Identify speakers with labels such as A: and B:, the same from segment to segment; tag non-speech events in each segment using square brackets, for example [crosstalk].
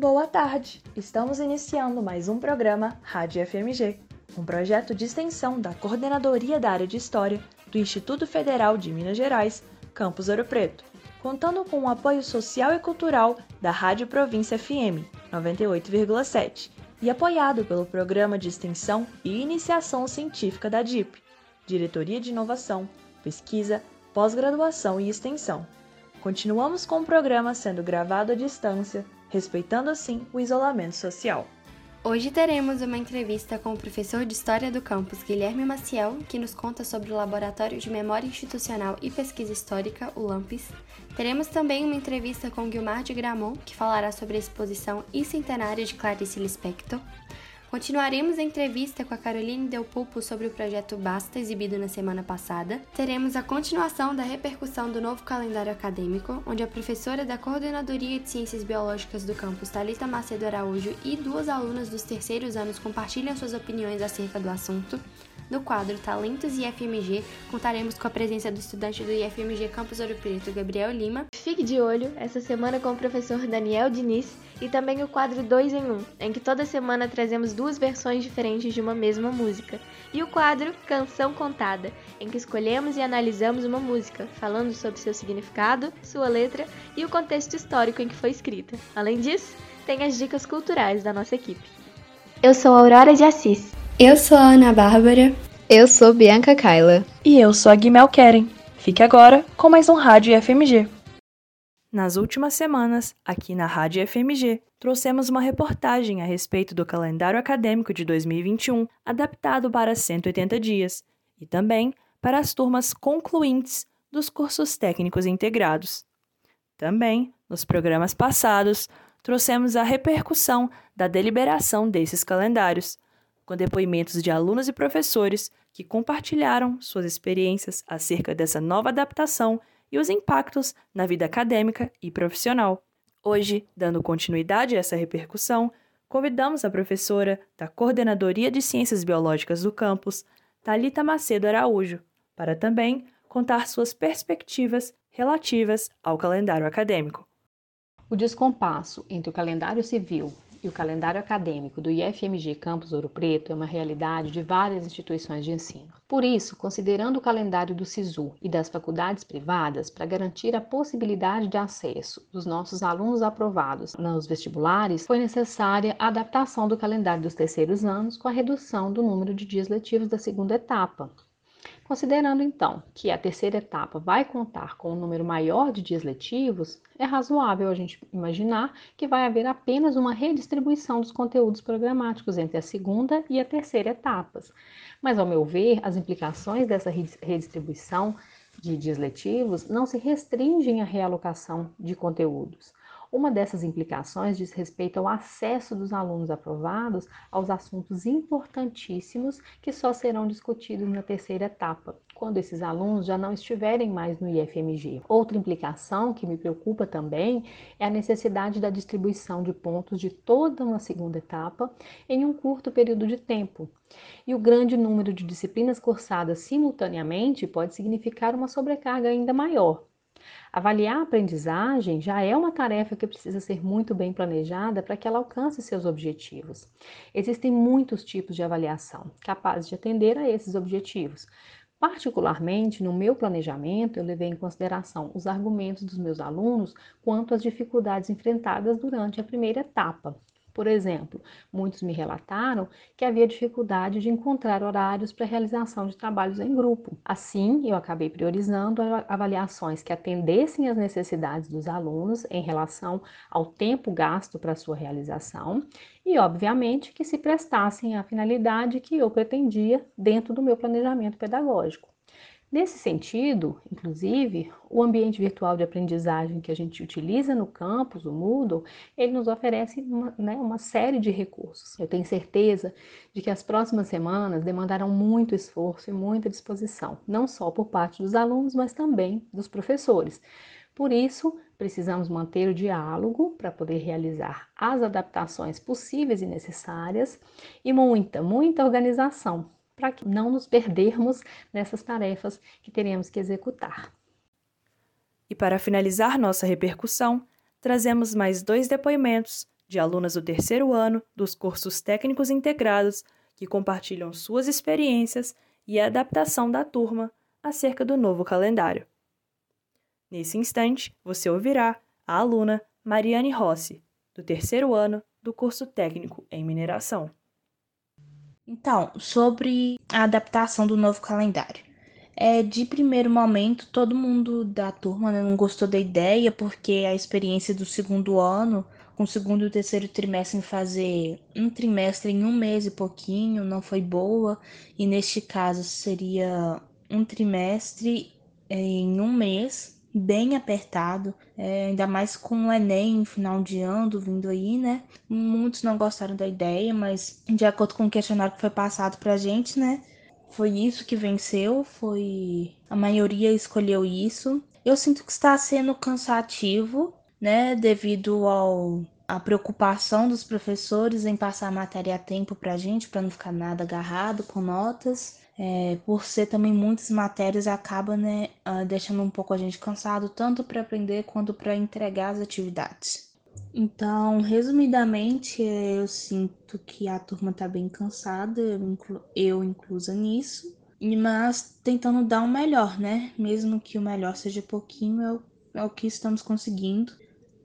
A: Boa tarde! Estamos iniciando mais um programa Rádio FMG, um projeto de extensão da Coordenadoria da Área de História do Instituto Federal de Minas Gerais, Campus Ouro Preto, contando com o apoio social e cultural da Rádio Província FM 98,7 e apoiado pelo Programa de Extensão e Iniciação Científica da DIP, Diretoria de Inovação, Pesquisa, Pós-Graduação e Extensão. Continuamos com o programa sendo gravado à distância, respeitando assim o isolamento social.
B: Hoje teremos uma entrevista com o professor de História do Campus, Guilherme Maciel, que nos conta sobre o Laboratório de Memória Institucional e Pesquisa Histórica, o LAMPES. Teremos também uma entrevista com Guilmar de Gramont, que falará sobre a exposição e centenária de Clarice Lispector. Continuaremos a entrevista com a Caroline Del Pulpo sobre o projeto Basta, exibido na semana passada. Teremos a continuação da repercussão do novo calendário acadêmico, onde a professora da Coordenadoria de Ciências Biológicas do campus, Thalita Macedo Araújo, e duas alunas dos terceiros anos compartilham suas opiniões acerca do assunto. No quadro Talentos e IFMG, contaremos com a presença do estudante do IFMG Campus Ouro Preto, Gabriel Lima.
C: Fique de olho essa semana com o professor Daniel Diniz e também o quadro 2 em 1, um, em que toda semana trazemos duas versões diferentes de uma mesma música, e o quadro Canção Contada, em que escolhemos e analisamos uma música, falando sobre seu significado, sua letra e o contexto histórico em que foi escrita. Além disso, tem as dicas culturais da nossa equipe.
D: Eu sou Aurora de Assis.
E: Eu sou a Ana Bárbara.
F: Eu sou Bianca Kaila.
A: E eu sou a Guimel Keren. Fique agora com mais um Rádio FMG. Nas últimas semanas, aqui na Rádio FMG, trouxemos uma reportagem a respeito do calendário acadêmico de 2021, adaptado para 180 dias, e também para as turmas concluintes dos cursos técnicos integrados. Também, nos programas passados, trouxemos a repercussão da deliberação desses calendários com depoimentos de alunos e professores que compartilharam suas experiências acerca dessa nova adaptação e os impactos na vida acadêmica e profissional. Hoje, dando continuidade a essa repercussão, convidamos a professora da Coordenadoria de Ciências Biológicas do campus, Talita Macedo Araújo, para também contar suas perspectivas relativas ao calendário acadêmico.
G: O descompasso entre o calendário civil e o calendário acadêmico do IFMG Campus Ouro Preto é uma realidade de várias instituições de ensino. Por isso, considerando o calendário do SISU e das faculdades privadas para garantir a possibilidade de acesso dos nossos alunos aprovados nos vestibulares, foi necessária a adaptação do calendário dos terceiros anos com a redução do número de dias letivos da segunda etapa, Considerando então que a terceira etapa vai contar com um número maior de dias letivos, é razoável a gente imaginar que vai haver apenas uma redistribuição dos conteúdos programáticos entre a segunda e a terceira etapas. Mas, ao meu ver, as implicações dessa redistribuição de dias letivos não se restringem à realocação de conteúdos. Uma dessas implicações diz respeito ao acesso dos alunos aprovados aos assuntos importantíssimos que só serão discutidos na terceira etapa, quando esses alunos já não estiverem mais no IFMG. Outra implicação que me preocupa também é a necessidade da distribuição de pontos de toda uma segunda etapa em um curto período de tempo. E o grande número de disciplinas cursadas simultaneamente pode significar uma sobrecarga ainda maior, Avaliar a aprendizagem já é uma tarefa que precisa ser muito bem planejada para que ela alcance seus objetivos. Existem muitos tipos de avaliação capazes de atender a esses objetivos. Particularmente, no meu planejamento, eu levei em consideração os argumentos dos meus alunos quanto às dificuldades enfrentadas durante a primeira etapa, por exemplo, muitos me relataram que havia dificuldade de encontrar horários para realização de trabalhos em grupo. Assim, eu acabei priorizando avaliações que atendessem às necessidades dos alunos em relação ao tempo gasto para sua realização e, obviamente, que se prestassem à finalidade que eu pretendia dentro do meu planejamento pedagógico. Nesse sentido, inclusive, o ambiente virtual de aprendizagem que a gente utiliza no campus, o Moodle, ele nos oferece uma, né, uma série de recursos. Eu tenho certeza de que as próximas semanas demandarão muito esforço e muita disposição, não só por parte dos alunos, mas também dos professores. Por isso, precisamos manter o diálogo para poder realizar as adaptações possíveis e necessárias e muita, muita organização para que não nos perdermos nessas tarefas que teremos que executar.
A: E para finalizar nossa repercussão, trazemos mais dois depoimentos de alunas do terceiro ano dos cursos técnicos integrados que compartilham suas experiências e a adaptação da turma acerca do novo calendário. Nesse instante, você ouvirá a aluna Mariane Rossi, do terceiro ano do curso técnico em mineração.
H: Então, sobre a adaptação do novo calendário. É, de primeiro momento, todo mundo da turma né, não gostou da ideia, porque a experiência do segundo ano, com o segundo e terceiro trimestre em fazer um trimestre em um mês e pouquinho, não foi boa, e neste caso seria um trimestre em um mês, bem apertado, é, ainda mais com o Enem final de ano vindo aí, né? Muitos não gostaram da ideia, mas de acordo com o questionário que foi passado pra gente, né? Foi isso que venceu, foi a maioria escolheu isso. Eu sinto que está sendo cansativo, né, devido ao a preocupação dos professores em passar a matéria a tempo para a gente, para não ficar nada agarrado com notas é, por ser também muitas matérias, acaba né, uh, deixando um pouco a gente cansado, tanto para aprender quanto para entregar as atividades. Então, resumidamente, eu sinto que a turma está bem cansada, eu, inclu eu inclusa nisso, mas tentando dar o melhor, né? Mesmo que o melhor seja pouquinho, é o, é o que estamos conseguindo.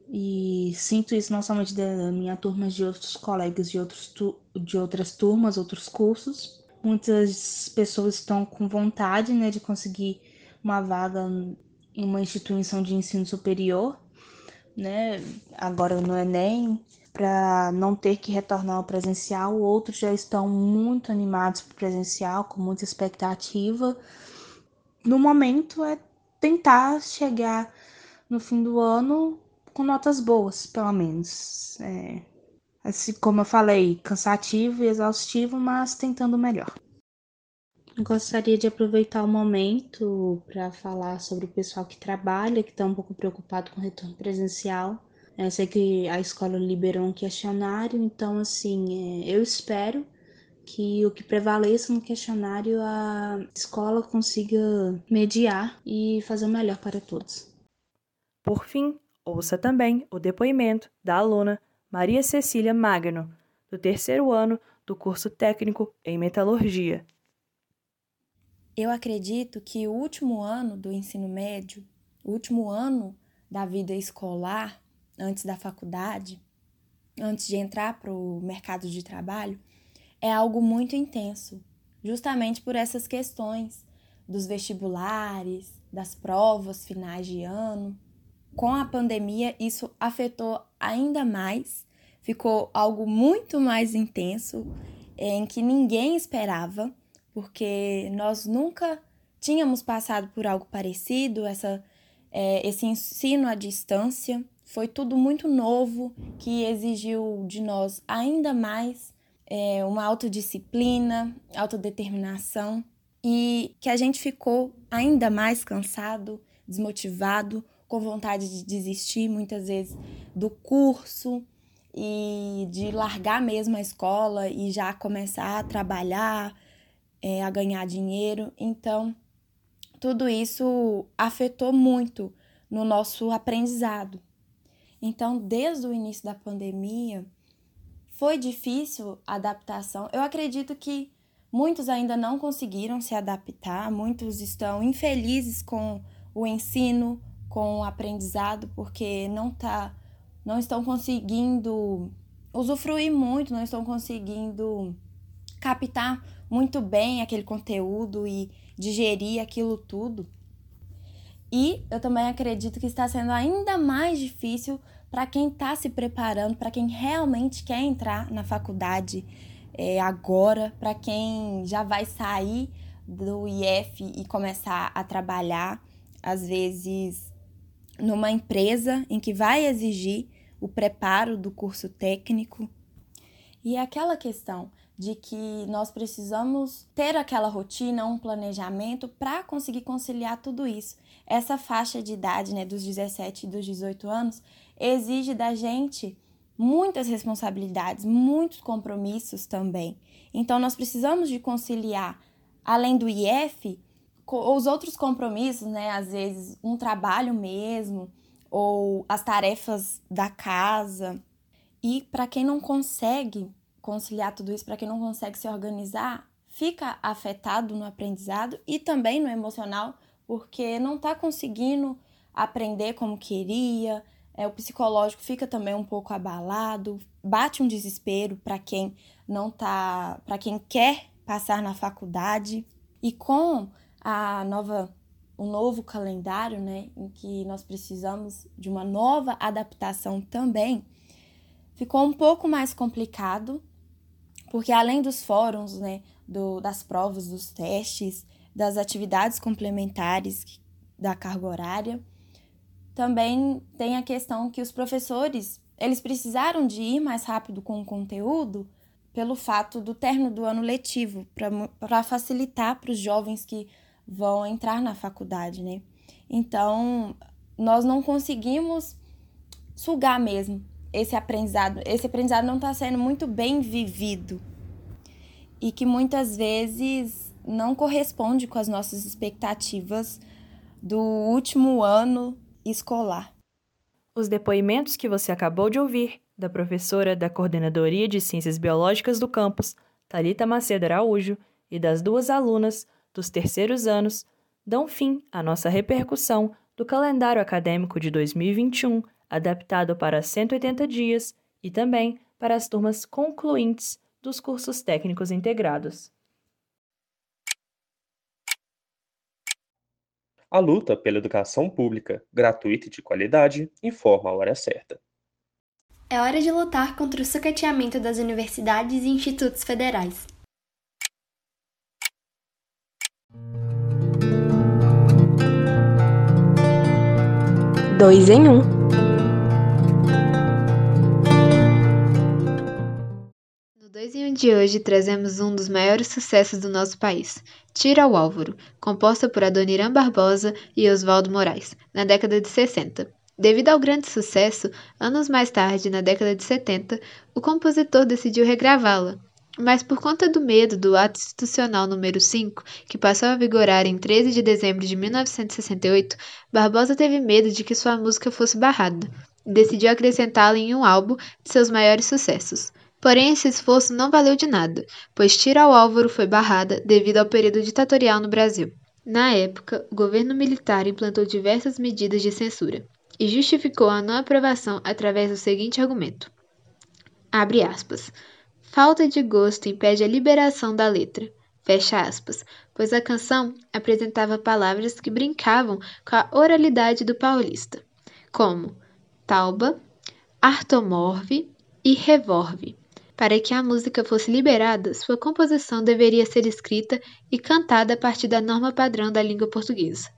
H: E sinto isso não somente da minha turma, de outros colegas de, outros de outras turmas, outros cursos, Muitas pessoas estão com vontade né, de conseguir uma vaga em uma instituição de ensino superior, né? agora no Enem, para não ter que retornar ao presencial. Outros já estão muito animados para o presencial, com muita expectativa. No momento é tentar chegar no fim do ano com notas boas, pelo menos. É, assim como eu falei, cansativo e exaustivo, mas tentando melhor. Gostaria de aproveitar o momento para falar sobre o pessoal que trabalha, que está um pouco preocupado com o retorno presencial. Eu sei que a escola liberou um questionário, então, assim, é, eu espero que o que prevaleça no questionário a escola consiga mediar e fazer o melhor para todos.
A: Por fim, ouça também o depoimento da aluna Maria Cecília Magno, do terceiro ano do curso técnico em metalurgia.
I: Eu acredito que o último ano do ensino médio, o último ano da vida escolar, antes da faculdade, antes de entrar para o mercado de trabalho, é algo muito intenso, justamente por essas questões dos vestibulares, das provas finais de ano. Com a pandemia, isso afetou ainda mais, ficou algo muito mais intenso, em que ninguém esperava porque nós nunca tínhamos passado por algo parecido, essa, é, esse ensino à distância. Foi tudo muito novo que exigiu de nós ainda mais é, uma autodisciplina, autodeterminação e que a gente ficou ainda mais cansado, desmotivado, com vontade de desistir muitas vezes do curso e de largar mesmo a escola e já começar a trabalhar, é, a ganhar dinheiro. Então, tudo isso afetou muito no nosso aprendizado. Então, desde o início da pandemia, foi difícil a adaptação. Eu acredito que muitos ainda não conseguiram se adaptar, muitos estão infelizes com o ensino, com o aprendizado, porque não tá, não estão conseguindo usufruir muito, não estão conseguindo captar muito bem aquele conteúdo e digerir aquilo tudo. E eu também acredito que está sendo ainda mais difícil para quem está se preparando, para quem realmente quer entrar na faculdade é, agora, para quem já vai sair do IF e começar a trabalhar, às vezes numa empresa em que vai exigir o preparo do curso técnico. E aquela questão de que nós precisamos ter aquela rotina, um planejamento para conseguir conciliar tudo isso. Essa faixa de idade, né, dos 17 e dos 18 anos, exige da gente muitas responsabilidades, muitos compromissos também. Então nós precisamos de conciliar além do IF os outros compromissos, né, às vezes um trabalho mesmo ou as tarefas da casa, E para quem não consegue conciliar tudo isso, para quem não consegue se organizar, fica afetado no aprendizado e também no emocional, porque não está conseguindo aprender como queria, é, o psicológico fica também um pouco abalado, bate um desespero para quem não tá, para quem quer passar na faculdade. E com a nova um novo calendário, né, em que nós precisamos de uma nova adaptação também, ficou um pouco mais complicado, porque além dos fóruns, né, do, das provas, dos testes, das atividades complementares da carga horária, também tem a questão que os professores, eles precisaram de ir mais rápido com o conteúdo pelo fato do término do ano letivo, para facilitar para os jovens que vão entrar na faculdade, né? Então, nós não conseguimos sugar mesmo esse aprendizado. Esse aprendizado não está sendo muito bem vivido e que muitas vezes não corresponde com as nossas expectativas do último ano escolar.
A: Os depoimentos que você acabou de ouvir da professora da Coordenadoria de Ciências Biológicas do campus, Talita Macedo Araújo, e das duas alunas dos terceiros anos, dão fim à nossa repercussão do calendário acadêmico de 2021, adaptado para 180 dias e também para as turmas concluintes dos cursos técnicos integrados.
J: A luta pela educação pública, gratuita e de qualidade, informa a hora certa.
B: É hora de lutar contra o sucateamento das universidades e institutos federais.
D: Dois em um.
F: No Dois em um de hoje trazemos um dos maiores sucessos do nosso país, Tira o Álvaro, composta por Adoniran Barbosa e Oswaldo Moraes, na década de 60. Devido ao grande sucesso, anos mais tarde, na década de 70, o compositor decidiu regravá-la. Mas por conta do medo do Ato Institucional número 5, que passou a vigorar em 13 de dezembro de 1968, Barbosa teve medo de que sua música fosse barrada e decidiu acrescentá-la em um álbum de seus maiores sucessos. Porém, esse esforço não valeu de nada, pois Tira ao Álvaro foi barrada devido ao período ditatorial no Brasil. Na época, o governo militar implantou diversas medidas de censura e justificou a não aprovação através do seguinte argumento: abre aspas. Falta de gosto impede a liberação da letra. Fecha aspas, pois a canção apresentava palavras que brincavam com a oralidade do paulista, como tauba, artomorve e revolve. Para que a música fosse liberada, sua composição deveria ser escrita e cantada a partir da norma padrão da língua portuguesa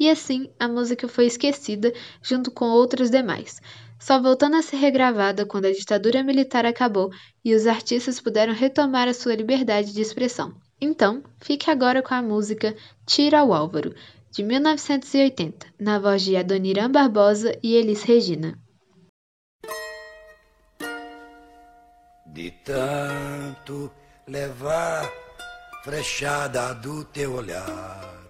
F: e assim a música foi esquecida junto com outras demais, só voltando a ser regravada quando a ditadura militar acabou e os artistas puderam retomar a sua liberdade de expressão. Então, fique agora com a música Tira o Álvaro, de 1980, na voz de Adoniran Barbosa e Elis Regina.
K: De tanto levar frechada do teu olhar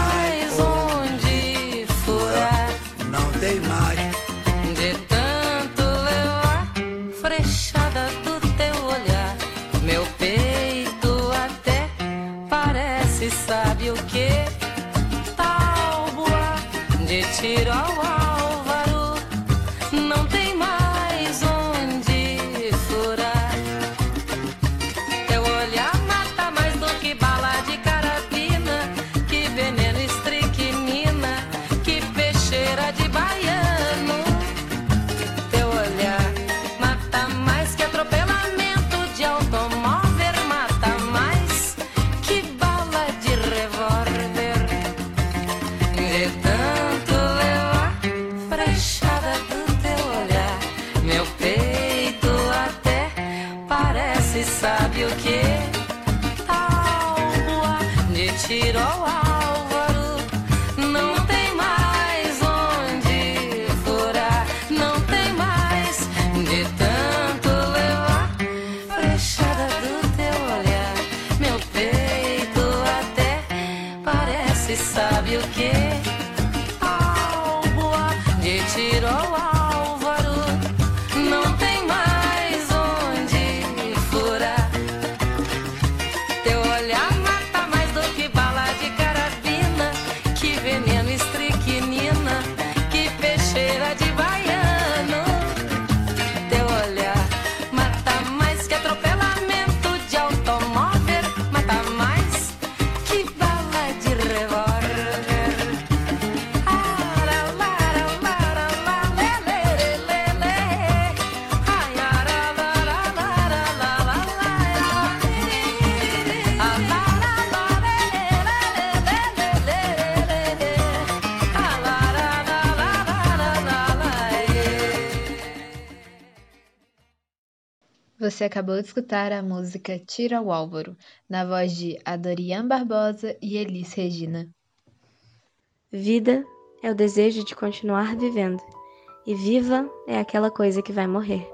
L: de tiro
F: Você acabou de escutar a música Tira o Álvaro, na voz de Adorian Barbosa e Elis Regina.
C: Vida é o desejo de continuar vivendo, e viva é aquela coisa que vai morrer.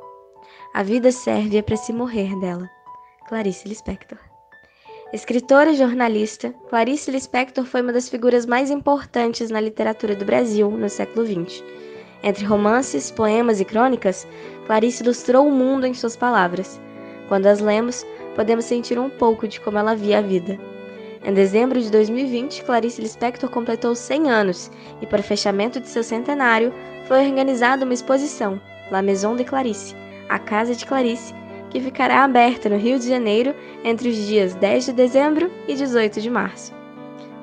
C: A vida serve é para se morrer dela. Clarice Lispector. Escritora e jornalista, Clarice Lispector foi uma das figuras mais importantes na literatura do Brasil no século XX. Entre romances, poemas e crônicas, Clarice ilustrou o mundo em suas palavras. Quando as lemos, podemos sentir um pouco de como ela via a vida. Em dezembro de 2020, Clarice Lispector completou 100 anos e, para o fechamento de seu centenário, foi organizada uma exposição, La Maison de Clarice, a Casa de Clarice, que ficará aberta no Rio de Janeiro entre os dias 10 de dezembro e 18 de março.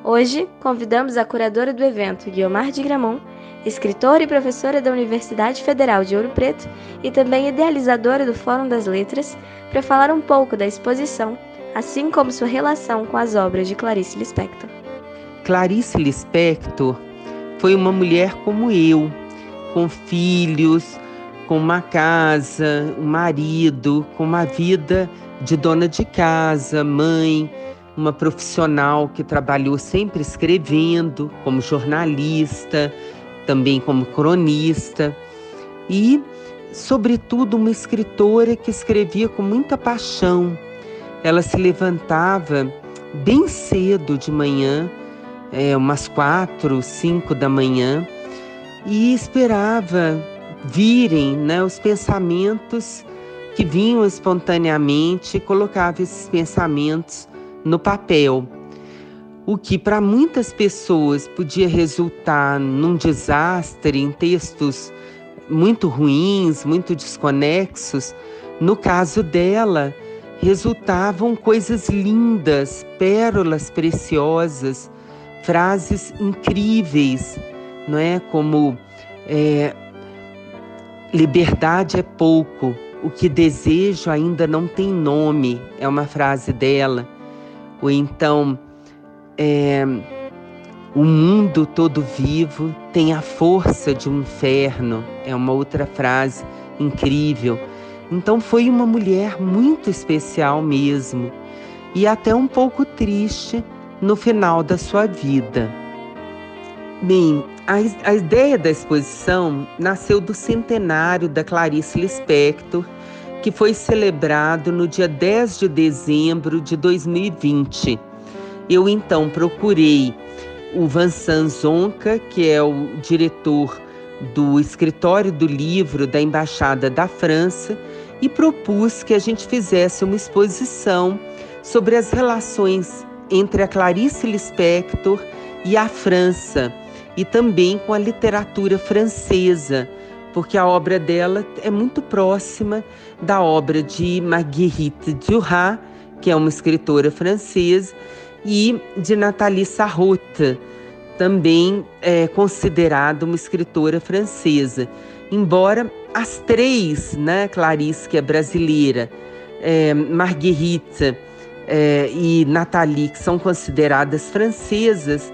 C: Hoje, convidamos a curadora do evento, Guiomar de Gramont, escritora e professora da Universidade Federal de Ouro Preto e também idealizadora do Fórum das Letras, para falar um pouco da exposição, assim como sua relação com as obras de Clarice Lispector.
M: Clarice Lispector foi uma mulher como eu, com filhos, com uma casa, um marido, com uma vida de dona de casa, mãe, uma profissional que trabalhou sempre escrevendo, como jornalista, também como cronista e, sobretudo, uma escritora que escrevia com muita paixão. Ela se levantava bem cedo de manhã, é, umas quatro, cinco da manhã, e esperava virem né, os pensamentos que vinham espontaneamente e colocava esses pensamentos no papel o que para muitas pessoas podia resultar num desastre, em textos muito ruins, muito desconexos, no caso dela, resultavam coisas lindas, pérolas preciosas, frases incríveis, não é? Como é, liberdade é pouco, o que desejo ainda não tem nome, é uma frase dela. Ou então, é, o mundo todo vivo tem a força de um inferno, é uma outra frase incrível. Então foi uma mulher muito especial mesmo e até um pouco triste no final da sua vida. Bem, a, a ideia da exposição nasceu do centenário da Clarice Lispector, que foi celebrado no dia 10 de dezembro de 2020 eu então procurei o Vincent Zonca, que é o diretor do escritório do livro da Embaixada da França, e propus que a gente fizesse uma exposição sobre as relações entre a Clarice Lispector e a França, e também com a literatura francesa, porque a obra dela é muito próxima da obra de Marguerite Duras, que é uma escritora francesa, e de Nathalie Sarraute, também é considerada uma escritora francesa. Embora as três, né, Clarice, que é brasileira, é, Marguerite é, e Nathalie, que são consideradas francesas,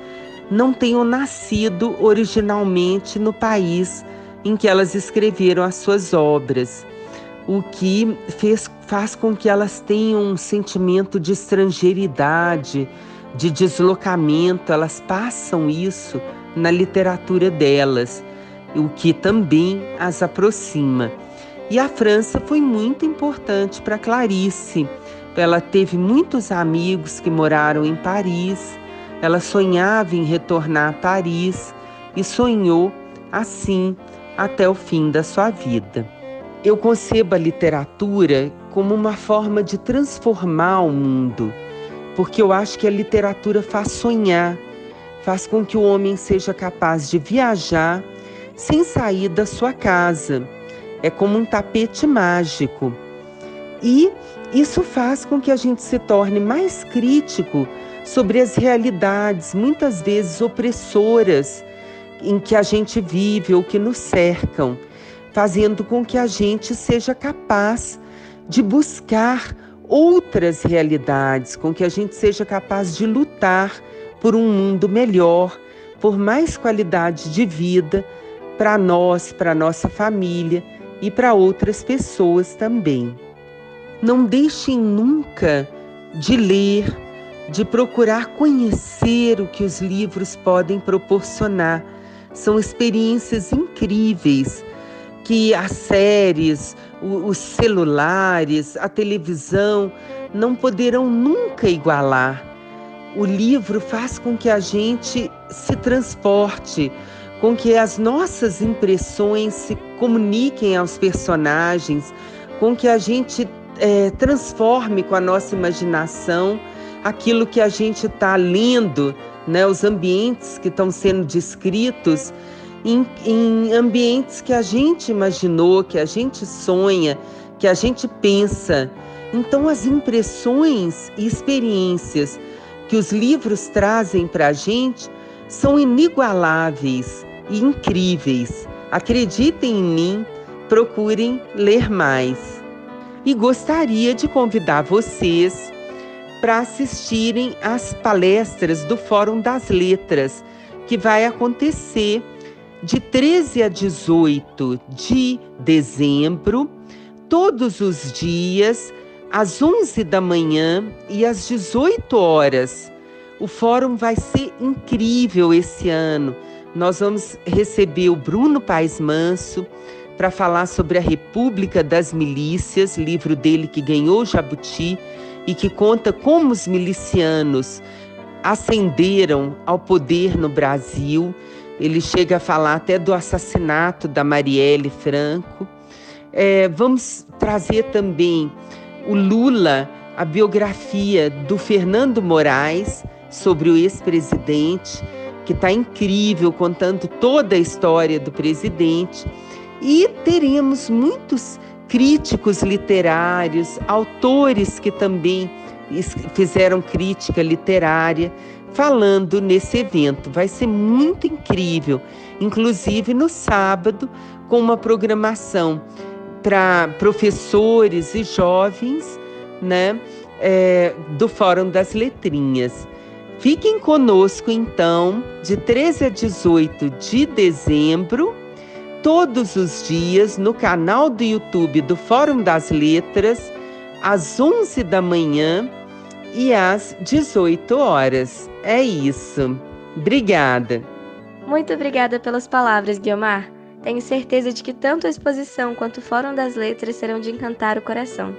M: não tenham nascido originalmente no país em que elas escreveram as suas obras, o que fez faz com que elas tenham um sentimento de estrangeiridade, de deslocamento, elas passam isso na literatura delas, o que também as aproxima. E a França foi muito importante para Clarice. Ela teve muitos amigos que moraram em Paris, Ela sonhava em retornar a Paris e sonhou assim até o fim da sua vida. Eu concebo a literatura como uma forma de transformar o mundo, porque eu acho que a literatura faz sonhar, faz com que o homem seja capaz de viajar sem sair da sua casa. É como um tapete mágico. E isso faz com que a gente se torne mais crítico sobre as realidades, muitas vezes opressoras, em que a gente vive ou que nos cercam, fazendo com que a gente seja capaz de buscar outras realidades, com que a gente seja capaz de lutar por um mundo melhor, por mais qualidade de vida para nós, para nossa família e para outras pessoas também. Não deixem nunca de ler, de procurar conhecer o que os livros podem proporcionar. São experiências incríveis que as séries, os celulares, a televisão não poderão nunca igualar. O livro faz com que a gente se transporte, com que as nossas impressões se comuniquem aos personagens, com que a gente é, transforme com a nossa imaginação aquilo que a gente está lendo, né, os ambientes que estão sendo descritos em, em ambientes que a gente imaginou, que a gente sonha, que a gente pensa. Então, as impressões e experiências que os livros trazem para a gente são inigualáveis e incríveis. Acreditem em mim, procurem ler mais. E gostaria de convidar vocês para assistirem às palestras do Fórum das Letras, que vai acontecer de 13 a 18 de dezembro, todos os dias, às 11 da manhã e às 18 horas. O fórum vai ser incrível esse ano. Nós vamos receber o Bruno Paes Manso para falar sobre a República das Milícias, livro dele que ganhou Jabuti e que conta como os milicianos ascenderam ao poder no Brasil ele chega a falar até do assassinato da Marielle Franco. É, vamos trazer também o Lula, a biografia do Fernando Moraes sobre o ex-presidente, que está incrível, contando toda a história do presidente. E teremos muitos críticos literários, autores que também fizeram crítica literária falando nesse evento. Vai ser muito incrível, inclusive no sábado, com uma programação para professores e jovens, né, é, do Fórum das Letrinhas. Fiquem conosco então, de 13 a 18 de dezembro, todos os dias no canal do YouTube do Fórum das Letras, às 11 da manhã e às 18 horas. É isso. Obrigada.
C: Muito obrigada pelas palavras, Guiomar. Tenho certeza de que tanto a exposição quanto o Fórum das Letras serão de encantar o coração.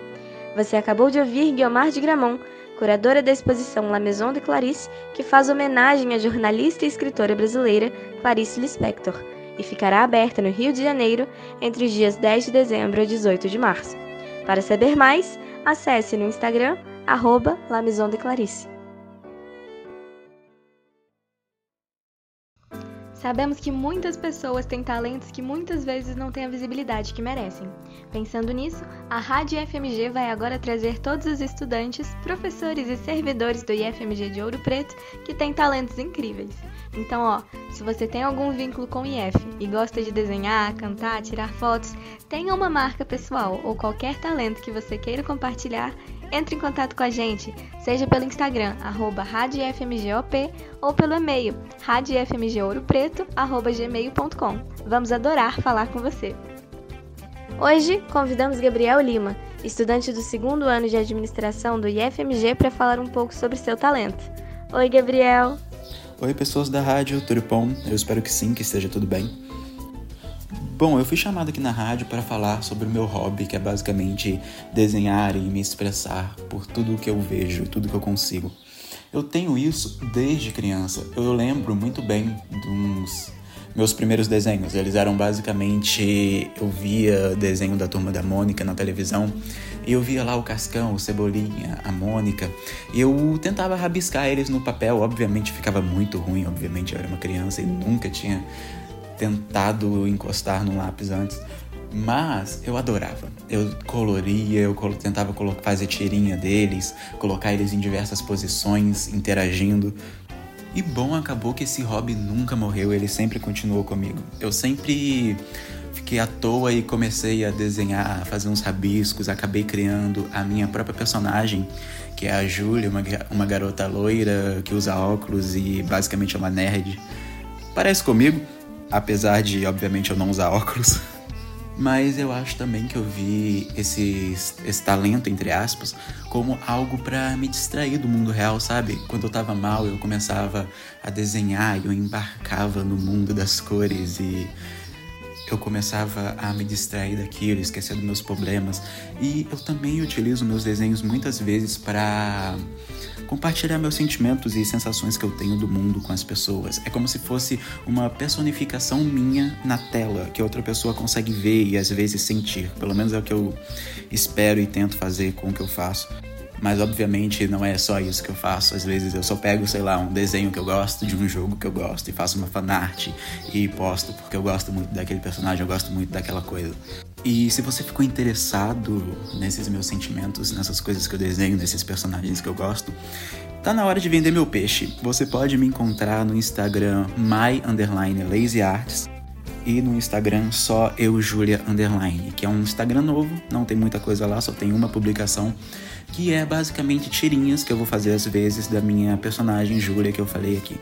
C: Você acabou de ouvir Guiomar de Gramont, curadora da exposição La Maison de Clarice, que faz homenagem à jornalista e escritora brasileira Clarice Lispector, e ficará aberta no Rio de Janeiro entre os dias 10 de dezembro a 18 de março. Para saber mais, acesse no Instagram arroba La Maison de Clarice. Sabemos que muitas pessoas têm talentos que muitas vezes não têm a visibilidade que merecem. Pensando nisso, a Rádio IFMG vai agora trazer todos os estudantes, professores e servidores do IFMG de Ouro Preto que têm talentos incríveis. Então, ó, se você tem algum vínculo com o IF e gosta de desenhar, cantar, tirar fotos, tenha uma marca pessoal ou qualquer talento que você queira compartilhar, entre em contato com a gente, seja pelo Instagram, arroba ou pelo e-mail, radiofmgouropreto.gmail.com. Vamos adorar falar com você! Hoje, convidamos Gabriel Lima, estudante do segundo ano de administração do IFMG, para falar um pouco sobre seu talento. Oi, Gabriel!
N: Oi, pessoas da rádio, tudo bom? Eu espero que sim, que esteja tudo bem. Bom, eu fui chamado aqui na rádio para falar sobre o meu hobby, que é basicamente desenhar e me expressar por tudo que eu vejo, tudo que eu consigo. Eu tenho isso desde criança. Eu lembro muito bem uns meus primeiros desenhos. Eles eram basicamente. Eu via desenho da turma da Mônica na televisão e eu via lá o Cascão, o Cebolinha, a Mônica. E eu tentava rabiscar eles no papel. Obviamente ficava muito ruim, obviamente eu era uma criança e nunca tinha tentado encostar no lápis antes. Mas eu adorava. Eu coloria, eu tentava fazer tirinha deles, colocar eles em diversas posições, interagindo. E bom, acabou que esse hobby nunca morreu, ele sempre continuou comigo. Eu sempre fiquei à toa e comecei a desenhar, a fazer uns rabiscos, acabei criando a minha própria personagem, que é a Júlia, uma, uma garota loira que usa óculos e basicamente é uma nerd. Parece comigo, apesar de, obviamente, eu não usar óculos. [laughs] Mas eu acho também que eu vi esse, esse talento, entre aspas, como algo para me distrair do mundo real, sabe? Quando eu tava mal, eu começava a desenhar e eu embarcava no mundo das cores e eu começava a me distrair daquilo, esquecer dos meus problemas. E eu também utilizo meus desenhos muitas vezes para compartilhar meus sentimentos e sensações que eu tenho do mundo com as pessoas. É como se fosse uma personificação minha na tela, que outra pessoa consegue ver e às vezes sentir. Pelo menos é o que eu espero e tento fazer com o que eu faço. Mas obviamente não é só isso que eu faço. Às vezes eu só pego, sei lá, um desenho que eu gosto de um jogo que eu gosto e faço uma fanart e posto porque eu gosto muito daquele personagem, eu gosto muito daquela coisa. E se você ficou interessado nesses meus sentimentos, nessas coisas que eu desenho, nesses personagens que eu gosto, tá na hora de vender meu peixe. Você pode me encontrar no Instagram my_lazyarts e no Instagram só eu Julia underline, que é um Instagram novo, não tem muita coisa lá, só tem uma publicação que é basicamente tirinhas que eu vou fazer às vezes da minha personagem Júlia que eu falei aqui.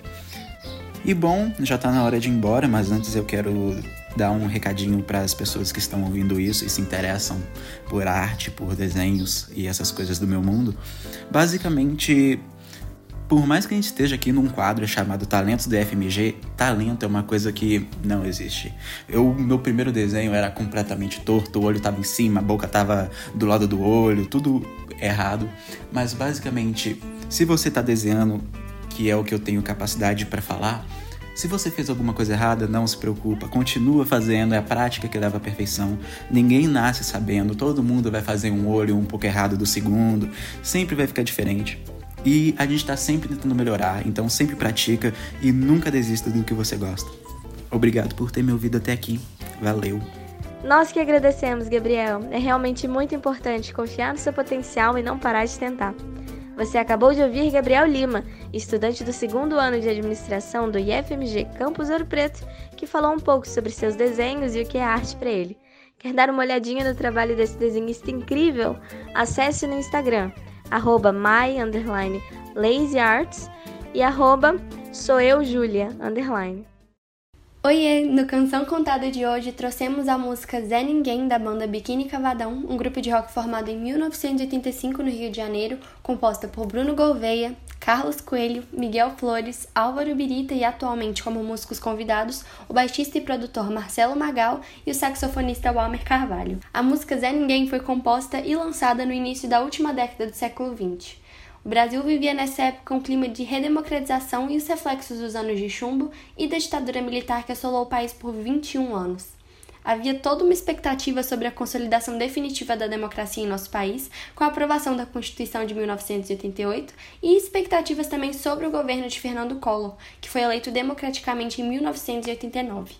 N: E bom, já tá na hora de ir embora, mas antes eu quero dar um recadinho para as pessoas que estão ouvindo isso e se interessam por arte, por desenhos e essas coisas do meu mundo. Basicamente, por mais que a gente esteja aqui num quadro chamado Talentos do FMG, talento é uma coisa que não existe. Eu, meu primeiro desenho era completamente torto, o olho estava em cima, a boca estava do lado do olho, tudo errado. Mas basicamente, se você está desenhando, que é o que eu tenho capacidade para falar, se você fez alguma coisa errada, não se preocupa, continua fazendo, é a prática que leva à perfeição. Ninguém nasce sabendo, todo mundo vai fazer um olho um pouco errado do segundo, sempre vai ficar diferente. E a gente está sempre tentando melhorar, então sempre pratica e nunca desista do que você gosta. Obrigado por ter me ouvido até aqui. Valeu!
C: Nós que agradecemos, Gabriel. É realmente muito importante confiar no seu potencial e não parar de tentar. Você acabou de ouvir Gabriel Lima, estudante do segundo ano de administração do IFMG Campus Ouro Preto, que falou um pouco sobre seus desenhos e o que é arte para ele. Quer dar uma olhadinha no trabalho desse desenhista incrível? Acesse no Instagram, arroba e arroba sou eu, Julia, underline.
B: Oiê! No Canção Contada de hoje trouxemos a música Zé Ninguém da banda Biquíni Cavadão, um grupo de rock formado em 1985 no Rio de Janeiro, composta por Bruno Gouveia, Carlos Coelho, Miguel Flores, Álvaro Birita e atualmente como músicos convidados o baixista e produtor Marcelo Magal e o saxofonista Walmer Carvalho. A música Zé Ninguém foi composta e lançada no início da última década do século XX. O Brasil vivia nessa época um clima de redemocratização e os reflexos dos anos de chumbo e da ditadura militar que assolou o país por 21 anos. Havia toda uma expectativa sobre a consolidação definitiva da democracia em nosso país, com a aprovação da Constituição de 1988, e expectativas também sobre o governo de Fernando Collor, que foi eleito democraticamente em 1989.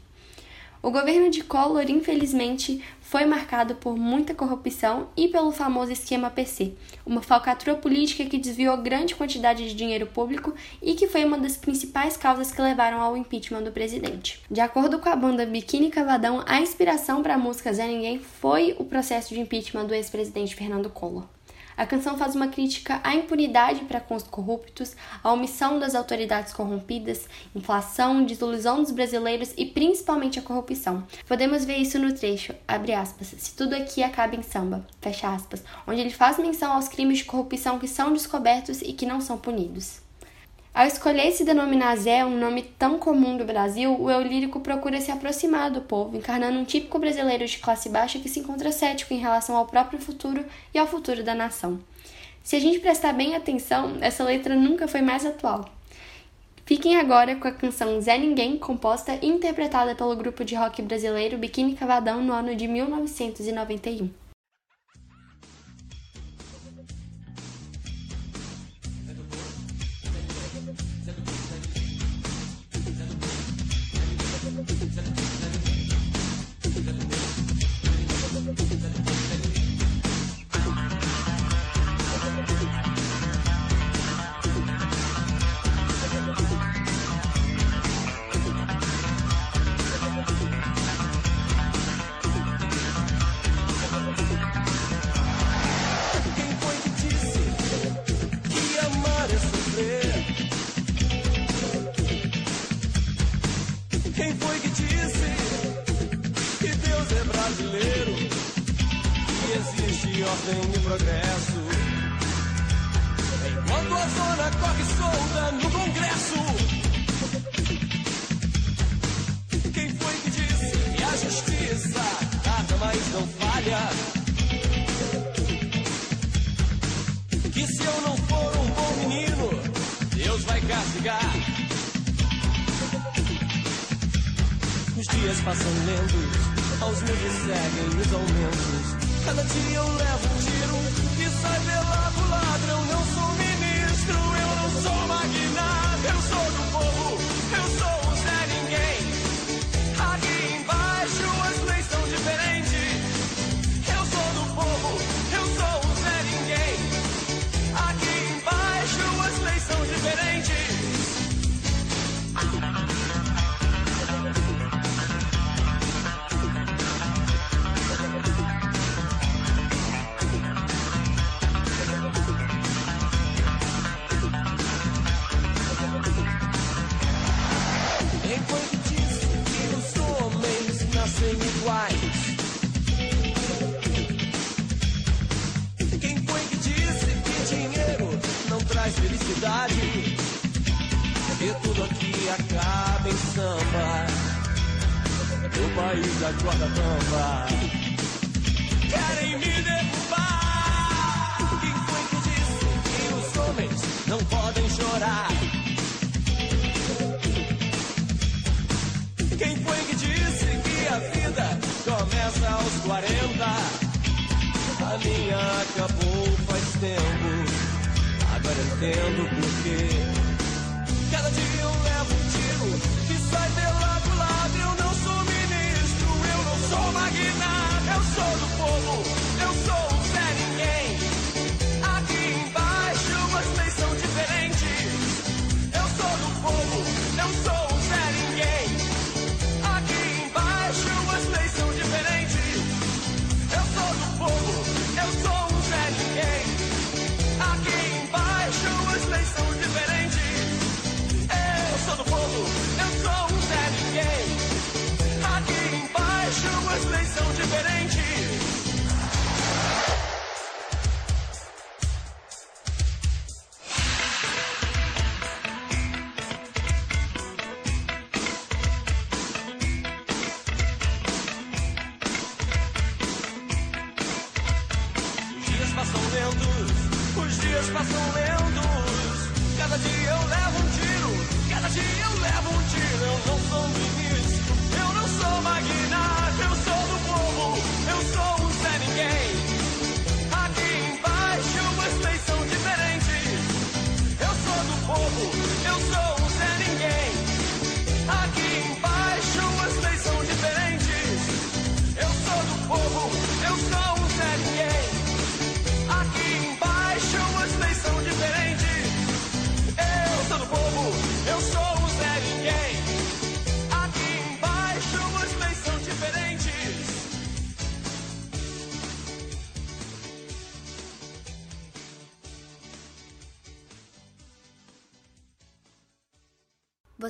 B: O governo de Collor, infelizmente, foi marcado por muita corrupção e pelo famoso esquema PC, uma falcatrua política que desviou grande quantidade de dinheiro público e que foi uma das principais causas que levaram ao impeachment do presidente. De acordo com a banda Biquíni Cavadão, a inspiração para a música Zé Ninguém foi o processo de impeachment do ex-presidente Fernando Collor. A canção faz uma crítica à impunidade para com os corruptos, à omissão das autoridades corrompidas, inflação, desilusão dos brasileiros e principalmente a corrupção. Podemos ver isso no trecho, abre aspas, se tudo aqui acaba em samba, fecha aspas, onde ele faz menção aos crimes de corrupção que são descobertos e que não são punidos. Ao escolher se denominar Zé, um nome tão comum do Brasil, o eu lírico procura se aproximar do povo, encarnando um típico brasileiro de classe baixa que se encontra cético em relação ao próprio futuro e ao futuro da nação. Se a gente prestar bem atenção, essa letra nunca foi mais atual. Fiquem agora com a canção Zé Ninguém, composta e interpretada pelo grupo de rock brasileiro Biquíni Cavadão no ano de 1991.
O: Ordem e progresso. Enquanto a zona corre solta no Congresso. Quem foi que disse que a justiça tarda, mas não falha? Que se eu não for um bom menino, Deus vai castigar. Os dias passam lentos, aos meus me seguem os aumentos. Cada dia eu levo um acabou faz tempo. Agora entendo por quê. Cada dia eu levo um tiro que sai pela culatra. Eu não sou ministro, eu não sou magnata. Eu sou do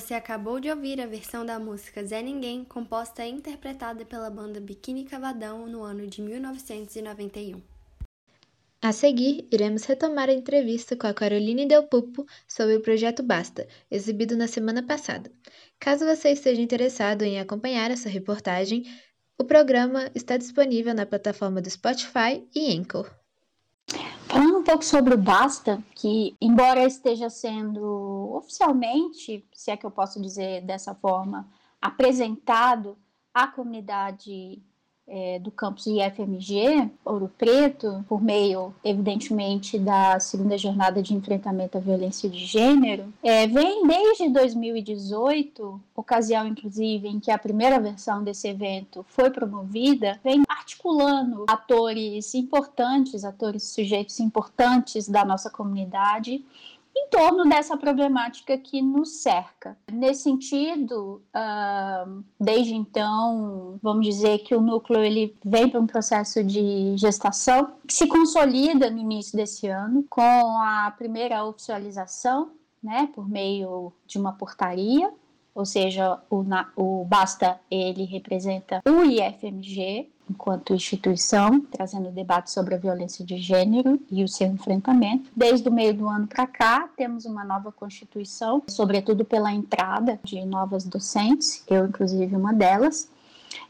B: Você acabou de ouvir a versão da música Zé Ninguém, composta e interpretada pela banda Biquíni Cavadão no ano de 1991.
F: A seguir, iremos retomar a entrevista com a Caroline Del Pupo sobre o projeto Basta, exibido na semana passada. Caso você esteja interessado em acompanhar essa reportagem, o programa está disponível na plataforma do Spotify e Anchor.
P: Pouco sobre o Basta, que, embora esteja sendo oficialmente, se é que eu posso dizer dessa forma, apresentado à comunidade é, do campus IFMG, Ouro Preto, por meio, evidentemente, da segunda jornada de enfrentamento à violência de gênero, é, vem desde 2018, ocasião, inclusive, em que a primeira versão desse evento foi promovida, vem articulando atores importantes, atores sujeitos importantes da nossa comunidade em torno dessa problemática que nos cerca. Nesse sentido, uh, desde então, vamos dizer que o núcleo ele vem para um processo de gestação que se consolida no início desse ano com a primeira oficialização, né, por meio de uma portaria ou seja, o, o BASTA ele representa o IFMG enquanto instituição, trazendo debate sobre a violência de gênero e o seu enfrentamento. Desde o meio do ano para cá, temos uma nova constituição, sobretudo pela entrada de novas docentes, eu inclusive uma delas.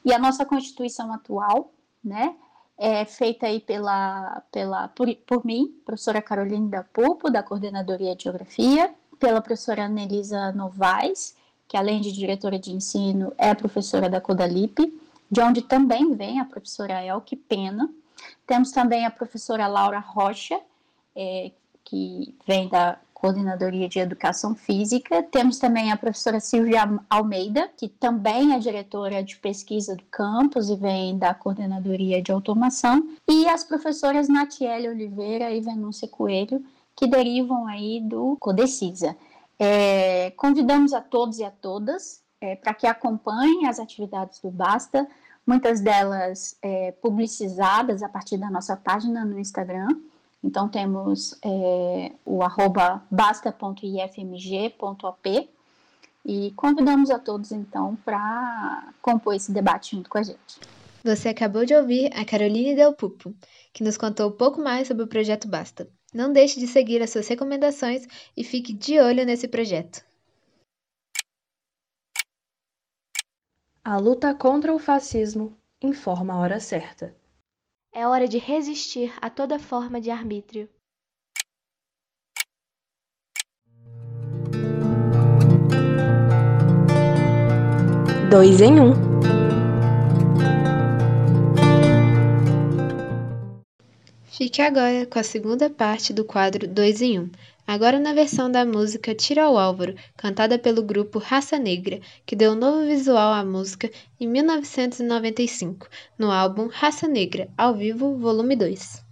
P: E a nossa constituição atual, né, é feita aí pela, pela por, por mim, professora Carolina da Pupo, da Coordenadoria de Geografia, pela professora Anelisa Novaes, que além de diretora de ensino, é professora da Codalip, de onde também vem a professora Elke Pena. Temos também a professora Laura Rocha, é, que vem da Coordenadoria de Educação Física. Temos também a professora Silvia Almeida, que também é diretora de pesquisa do campus e vem da Coordenadoria de Automação. E as professoras Natiele Oliveira e Venúncia Coelho, que derivam aí do Codecisa. É, convidamos a todos e a todas é, para que acompanhem as atividades do Basta, muitas delas é, publicizadas a partir da nossa página no Instagram. Então temos é, o arroba basta.ifmg.op e convidamos a todos então para compor esse debate junto com a gente.
F: Você acabou de ouvir a Caroline Del Pupo, que nos contou um pouco mais sobre o projeto Basta. Não deixe de seguir as suas recomendações e fique de olho nesse projeto.
A: A luta contra o fascismo informa a hora certa.
C: É hora de resistir a toda forma de arbítrio.
D: Dois em um.
F: Fique agora com a segunda parte do quadro 2 em 1, um, agora na versão da música Tira ao Álvaro, cantada pelo grupo Raça Negra, que deu um novo visual à música em 1995, no álbum Raça Negra, ao vivo, volume 2.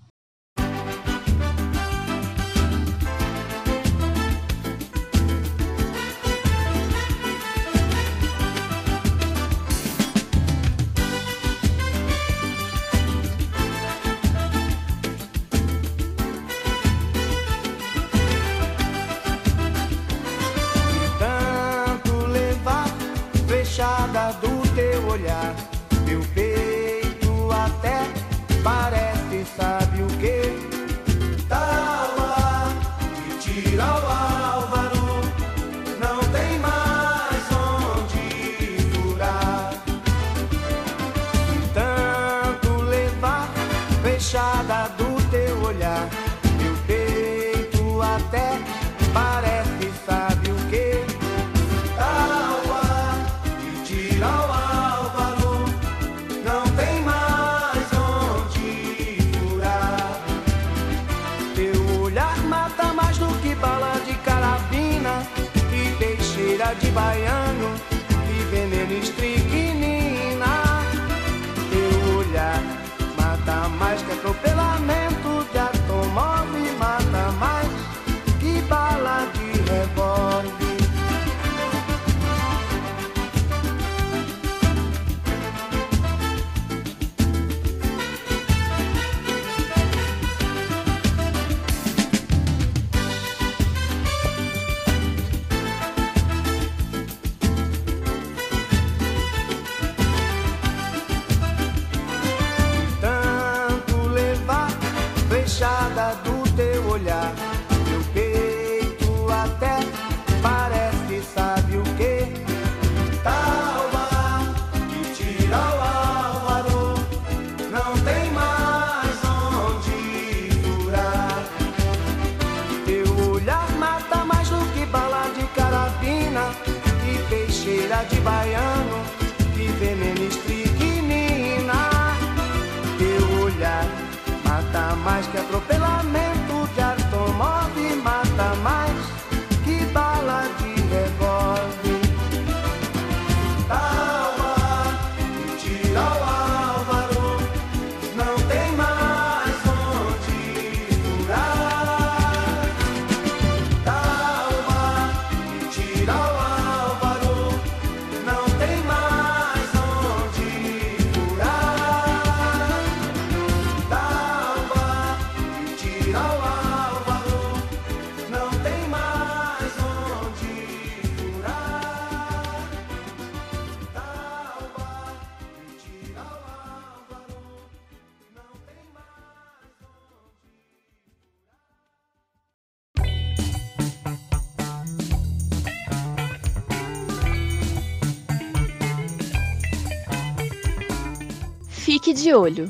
Q: De
D: olho.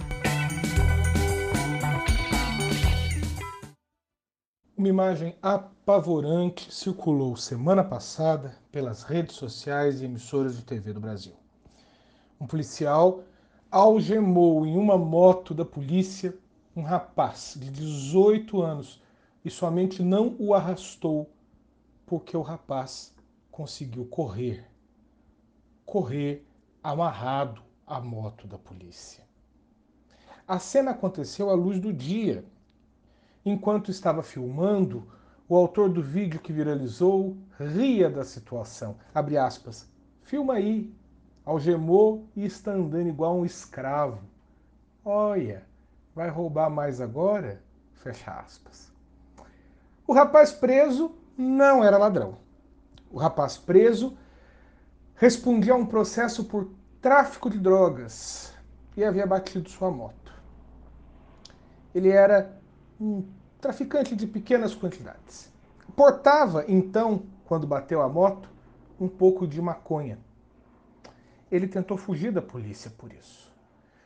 R: Uma imagem apavorante circulou semana passada pelas redes sociais e emissoras de TV do Brasil. Um policial algemou em uma moto da polícia um rapaz de 18 anos e somente não o arrastou porque o rapaz conseguiu correr. Correr amarrado à moto da polícia. A cena aconteceu à luz do dia. Enquanto estava filmando, o autor do vídeo que viralizou ria da situação. Abre aspas. Filma aí. Algemou e está andando igual um escravo. Olha, vai roubar mais agora? Fecha aspas. O rapaz preso não era ladrão. O rapaz preso respondia a um processo por tráfico de drogas e havia batido sua moto. Ele era um traficante de pequenas quantidades. Portava, então, quando bateu a moto, um pouco de maconha. Ele tentou fugir da polícia por isso.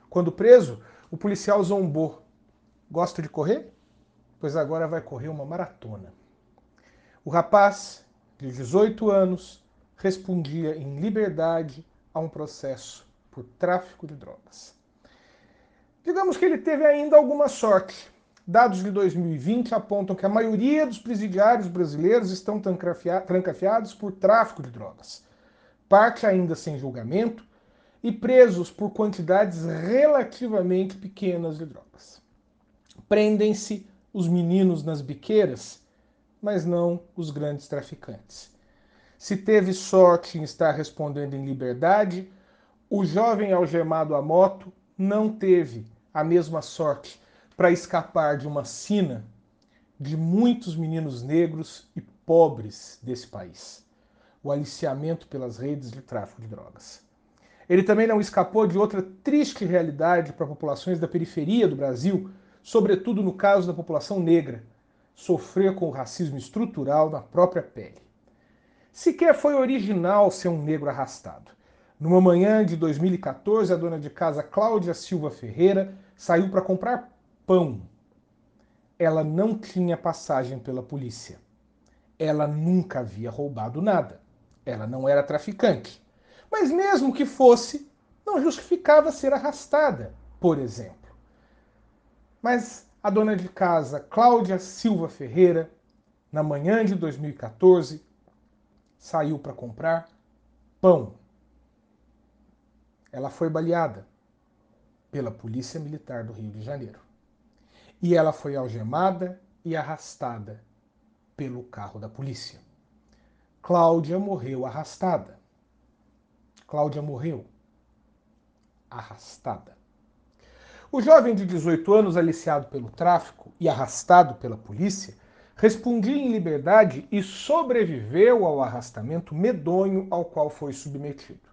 R: Quando preso, o policial zombou. Gosta de correr? Pois agora vai correr uma maratona. O rapaz, de 18 anos, respondia em liberdade a um processo por tráfico de drogas. Digamos que ele teve ainda alguma sorte. Dados de 2020 apontam que a maioria dos presidiários brasileiros estão trancafiados por tráfico de drogas, parte ainda sem julgamento e presos por quantidades relativamente pequenas de drogas. Prendem-se os meninos nas biqueiras, mas não os grandes traficantes. Se teve sorte em estar respondendo em liberdade, o jovem algemado à moto não teve a mesma sorte para escapar de uma sina de muitos meninos negros e pobres desse país. O aliciamento pelas redes de tráfico de drogas. Ele também não escapou de outra triste realidade para populações da periferia do Brasil, sobretudo no caso da população negra, sofrer com o racismo estrutural na própria pele. Sequer foi original ser um negro arrastado. Numa manhã de 2014, a dona de casa Cláudia Silva Ferreira saiu para comprar pão. Ela não tinha passagem pela polícia. Ela nunca havia roubado nada. Ela não era traficante. Mas mesmo que fosse, não justificava ser arrastada, por exemplo. Mas a dona de casa Cláudia Silva Ferreira, na manhã de 2014, saiu para comprar pão. Ela foi baleada pela Polícia Militar do Rio de Janeiro. E ela foi algemada e arrastada pelo carro da polícia. Cláudia morreu arrastada. Cláudia morreu arrastada. O jovem de 18 anos, aliciado pelo tráfico e arrastado pela polícia, respondia em liberdade e sobreviveu ao arrastamento medonho ao qual foi submetido.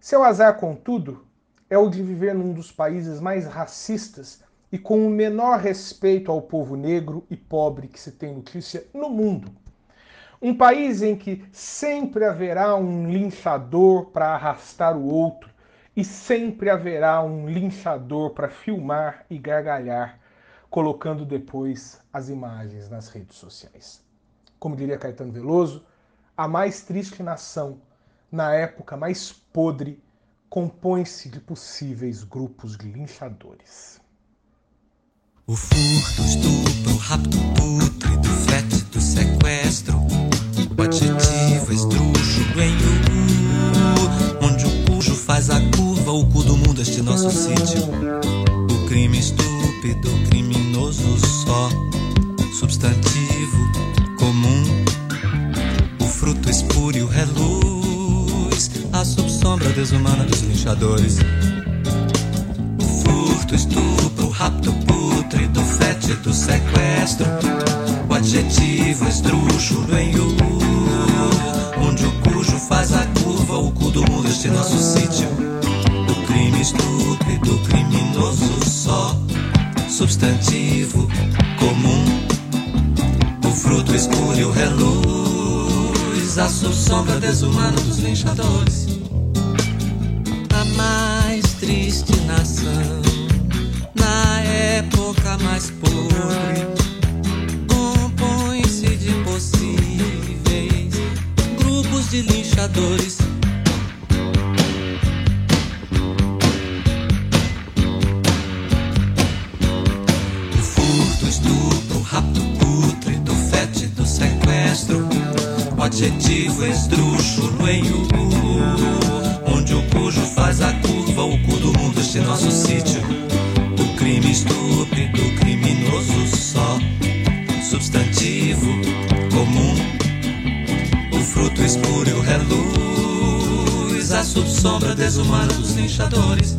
R: Seu azar, contudo, é o de viver num dos países mais racistas e com o menor respeito ao povo negro e pobre que se tem notícia no mundo. Um país em que sempre haverá um linchador para arrastar o outro e sempre haverá um linchador para filmar e gargalhar, colocando depois as imagens nas redes sociais. Como diria Caetano Veloso, a mais triste nação na época mais podre, compõe-se de possíveis grupos de linchadores.
S: O furto, estupro, rapto pútrido, fétido, sequestro, o adjetivo esdrúxulo em U, onde o cujo faz a curva, o cu do mundo, este nosso sítio. O crime estúpido, criminoso só, substantivo, comum, o fruto espúrio, reluz, a subsombra desumana dos linchadores. O furto, estupro, o rapto pútrido, fétido, sequestro, o adjetivo esdrúxulo em U, onde o cujo faz a curva, o cu do mundo, este nosso sítio. O crime estúpido, criminoso só, substantivo, comum, o fruto espúrio, reluz, a subsombra desumana dos linchadores. Mais triste nação, na época mais podre, compõe-se de possíveis grupos de linchadores. O furto, estupro, rapto pútrido, fétido, sequestro, o adjetivo esdrúxulo em U, reluz, a subsombra desumana dos linchadores.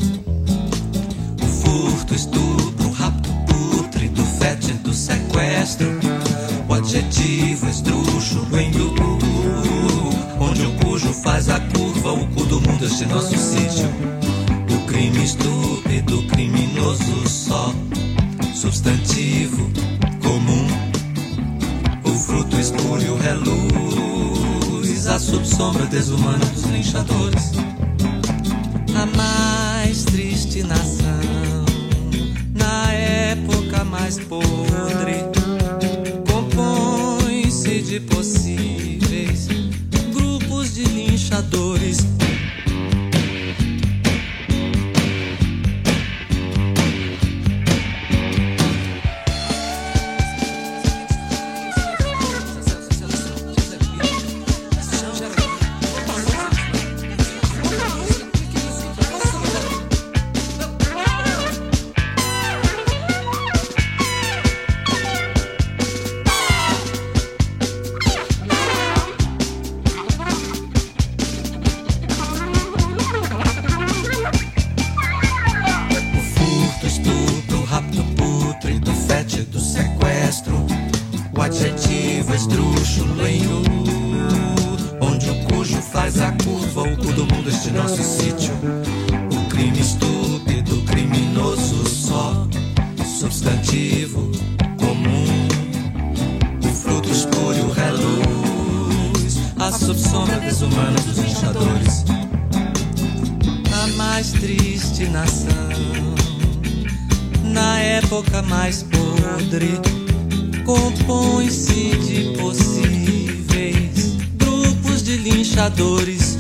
S: O furto, estupro, o rapto pútrido, fétido, sequestro, o adjetivo esdrúxulo em U, onde o cujo faz a curva, o cu do mundo, este nosso sítio. O crime estúpido, criminoso só, substantivo, comum, o fruto espúrio, reluz, a subsombra desumana dos linchadores. Faz a curva, o cu do mundo, este nosso sítio. O crime estúpido, criminoso só, substantivo, comum, o fruto espúrio, reluz, a subsombra desumana dos linchadores a mais triste nação. Na época mais podre, compõe-se de possíveis de linchadores.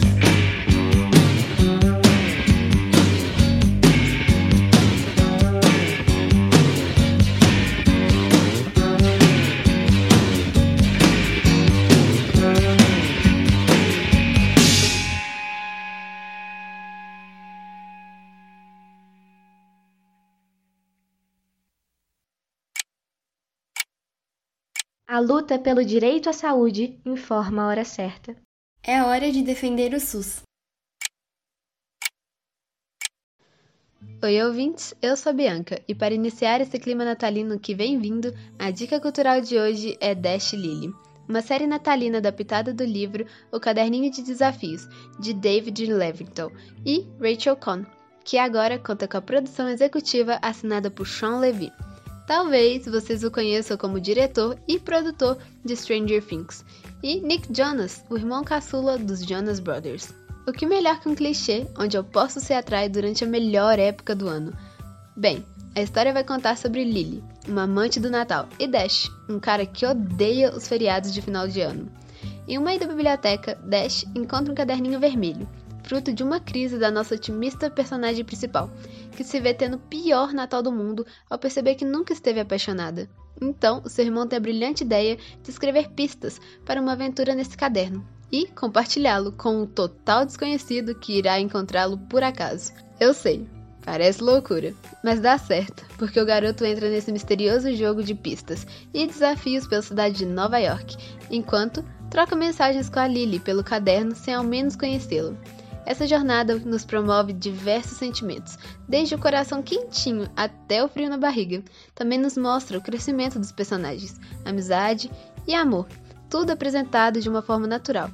C: A luta pelo direito à saúde informa a hora certa.
B: É hora de defender o SUS.
F: Oi, ouvintes, eu sou a Bianca e para iniciar esse clima natalino que vem vindo, a dica cultural de hoje é Dash Lily, uma série natalina adaptada do livro O Caderninho de Desafios, de David Levington e Rachel Cohn, que agora conta com a produção executiva assinada por Sean Levy. Talvez vocês o conheçam como diretor e produtor de Stranger Things, e Nick Jonas, o irmão caçula dos Jonas Brothers. O que melhor que um clichê onde eu posso ser atraído durante a melhor época do ano? Bem, a história vai contar sobre Lily, uma amante do Natal, e Dash, um cara que odeia os feriados de final de ano. Em uma ida à biblioteca, Dash encontra um caderninho vermelho, fruto de uma crise da nossa otimista personagem principal, que se vê tendo o pior Natal do mundo ao perceber que nunca esteve apaixonada. Então, o seu irmão tem a brilhante ideia de escrever pistas para uma aventura nesse caderno e compartilhá-lo com um total desconhecido que irá encontrá-lo por acaso. Eu sei, Parece loucura, mas dá certo, porque o garoto entra nesse misterioso jogo de pistas e desafios pela cidade de Nova York, enquanto troca mensagens com a Lily pelo caderno sem ao menos conhecê-lo. Essa jornada nos promove diversos sentimentos, desde o coração quentinho até o frio na barriga. Também nos mostra o crescimento dos personagens, amizade e amor, tudo apresentado de uma forma natural.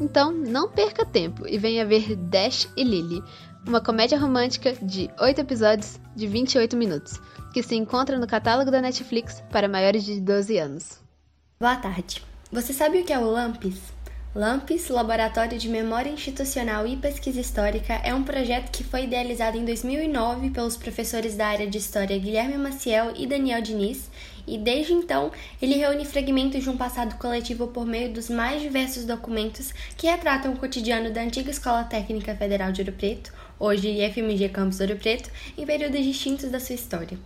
F: Então, não perca tempo e venha ver Dash e Lily, uma comédia romântica de 8 episódios de 28 minutos, que se encontra no catálogo da Netflix para maiores de 12 anos.
B: Boa tarde. Você sabe o que é o LAMPS? LAMPS, Laboratório de Memória Institucional e Pesquisa Histórica, é um projeto que foi idealizado em 2009 pelos professores da área de História Guilherme Maciel e Daniel Diniz, e desde então ele reúne fragmentos de um passado coletivo por meio dos mais diversos documentos que retratam o cotidiano da antiga Escola Técnica Federal de Ouro Preto, hoje IFMG Campus Ouro Preto, em períodos distintos da sua história.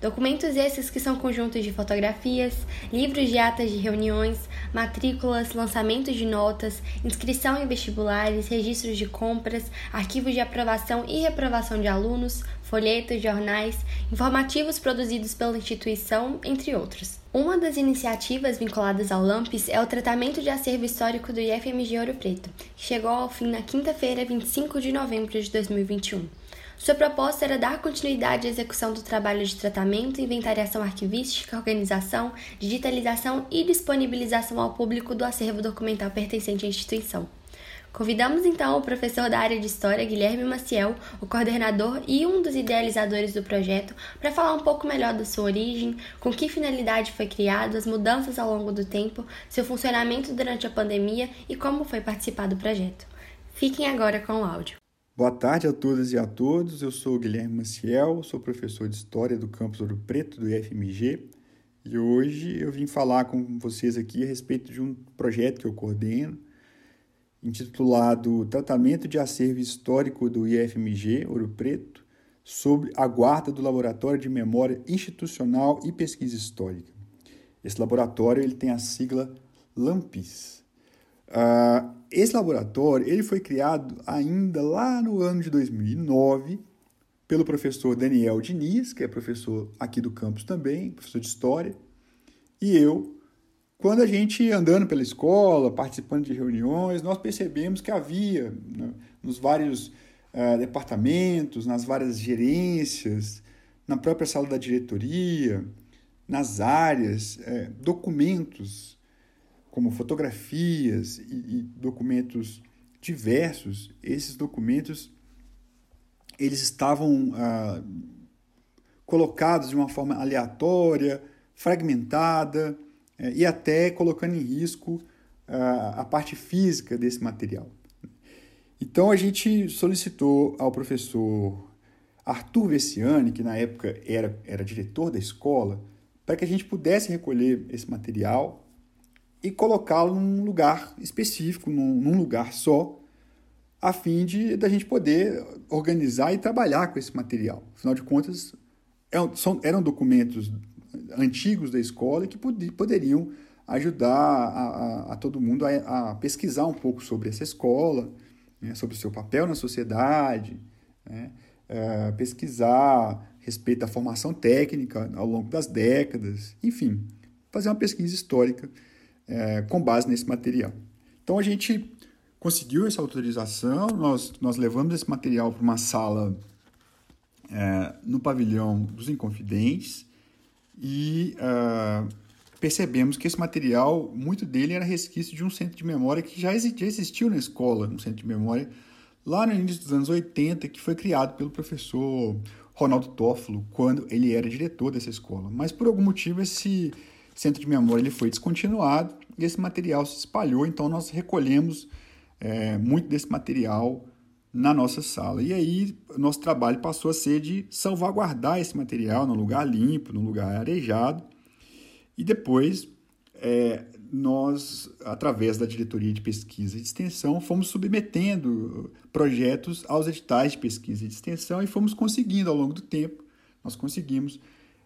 B: Documentos esses que são conjuntos de fotografias, livros de atas de reuniões, matrículas, lançamentos de notas, inscrição em vestibulares, registros de compras, arquivos de aprovação e reprovação de alunos, folhetos, jornais, informativos produzidos pela instituição, entre outros. Uma das iniciativas vinculadas ao LAMPS é o tratamento de acervo histórico do IFMG Ouro Preto, que chegou ao fim na quinta-feira, 25 de novembro de 2021. Sua proposta era dar continuidade à execução do trabalho de tratamento, inventariação arquivística, organização, digitalização e disponibilização ao público do acervo documental pertencente à instituição. Convidamos então o professor da área de História, Guilherme Maciel, o coordenador e um dos idealizadores do projeto, para falar um pouco melhor da sua origem, com que finalidade foi criado, as mudanças ao longo do tempo, seu funcionamento durante a pandemia e como foi participar do projeto. Fiquem agora com o áudio.
T: Boa tarde a todas e a todos. Eu sou Guilherme Maciel, sou professor de História do Campus Ouro Preto do IFMG e hoje eu vim falar com vocês aqui a respeito de um projeto que eu coordeno, intitulado Tratamento de Acervo Histórico do IFMG Ouro Preto, sobre a guarda do Laboratório de Memória Institucional e Pesquisa Histórica. Esse laboratório ele tem a sigla LAMPIS. Uh, esse laboratório ele foi criado ainda lá no ano de 2009 pelo professor Daniel Diniz, que é professor aqui do campus também, professor de História, e eu. Quando a gente andando pela escola, participando de reuniões, nós percebemos que havia né, nos vários uh, departamentos, nas várias gerências, na própria sala da diretoria, nas áreas, uh, documentos como fotografias e, e documentos diversos, esses documentos eles estavam ah, colocados de uma forma aleatória, fragmentada eh, e até colocando em risco ah, a parte física desse material. Então a gente solicitou ao professor Arthur Vessiani, que na época era, era diretor da escola, para que a gente pudesse recolher esse material e colocá-lo num lugar específico, num, num, lugar só, a fim de da gente poder organizar e trabalhar com esse material. Afinal de contas, eram, é são, eram documentos antigos da escola que pod, poderiam ajudar a, a, a todo mundo a, a, pesquisar um pouco sobre essa escola, né, sobre o seu papel na sociedade, né, é, pesquisar respeito da formação técnica ao longo das décadas, enfim, fazer uma pesquisa histórica é, com base nesse material. Então a gente conseguiu essa autorização, nós, nós levamos esse material para uma sala é, no pavilhão dos Inconfidentes e uh, percebemos que esse material, muito dele era resquício de um centro de memória que já existiu na escola, um centro de memória lá no início dos anos 80, que foi criado pelo professor Ronaldo Toffolo, quando ele era diretor dessa escola. Mas por algum motivo esse centro de memória ele foi descontinuado e esse material se espalhou, então nós recolhemos é, muito desse material na nossa sala. E aí, nosso trabalho passou a ser de salvaguardar esse material num lugar limpo, num lugar arejado, e depois, é, nós, através da diretoria de pesquisa e de extensão, fomos submetendo projetos aos editais de pesquisa e de extensão e fomos conseguindo ao longo do tempo, nós conseguimos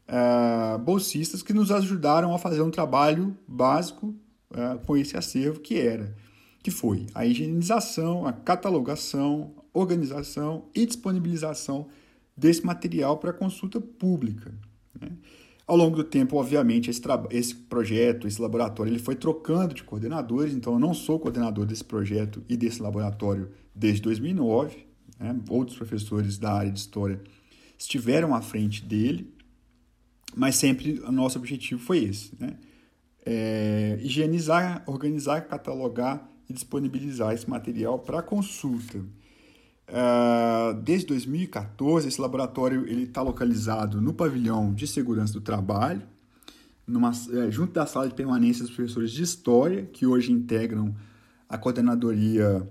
T: uh, bolsistas que nos ajudaram a fazer um trabalho básico uh, com esse acervo que era, que foi a higienização, a catalogação, organização e disponibilização desse material para consulta pública. Né? Ao longo do tempo, obviamente, esse, esse projeto, esse laboratório, ele foi trocando de coordenadores, então eu não sou coordenador desse projeto e desse laboratório desde 2009. Né? Outros professores da área de História estiveram à frente dele, mas sempre o nosso objetivo foi esse, né? É, higienizar, organizar, catalogar e disponibilizar esse material para consulta. Uh, desde 2014, esse laboratório está localizado no pavilhão de segurança do trabalho, numa, é, junto da sala de permanência dos professores de História, que hoje integram a coordenadoria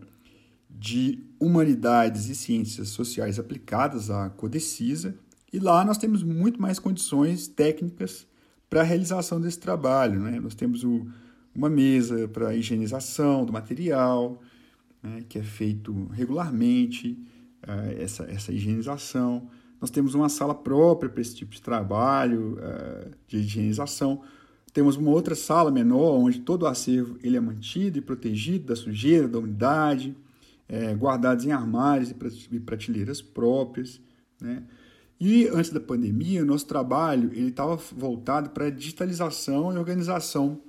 T: de Humanidades e Ciências Sociais Aplicadas, a Codecisa, e lá nós temos muito mais condições técnicas para a realização desse trabalho. Né? Nós temos o, uma mesa para higienização do material, né, que é feito regularmente, uh, essa, essa higienização. Nós temos uma sala própria para esse tipo de trabalho uh, de higienização. Temos uma outra sala menor, onde todo o acervo ele é mantido e protegido da sujeira, da umidade, é, guardados em armários e prateleiras próprias. Né? E antes da pandemia, o nosso trabalho ele estava voltado para a digitalização e organização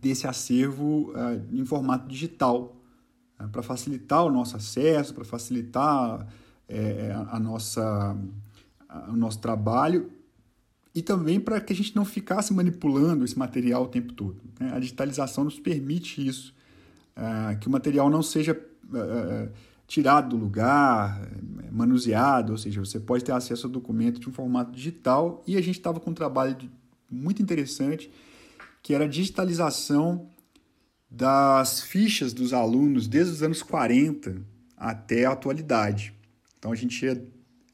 T: desse acervo uh, em formato digital, né, para facilitar o nosso acesso, para facilitar é, a, nossa, o nosso trabalho e também para que a gente não ficasse manipulando esse material o tempo todo. Né? A digitalização nos permite isso, é, que o material não seja é tirado do lugar, é, manuseado, ou seja, você pode ter acesso ao documento de um formato digital e a gente estava com um trabalho muito interessante que era a digitalização das fichas dos alunos desde os anos 40 até a atualidade. Então a gente ia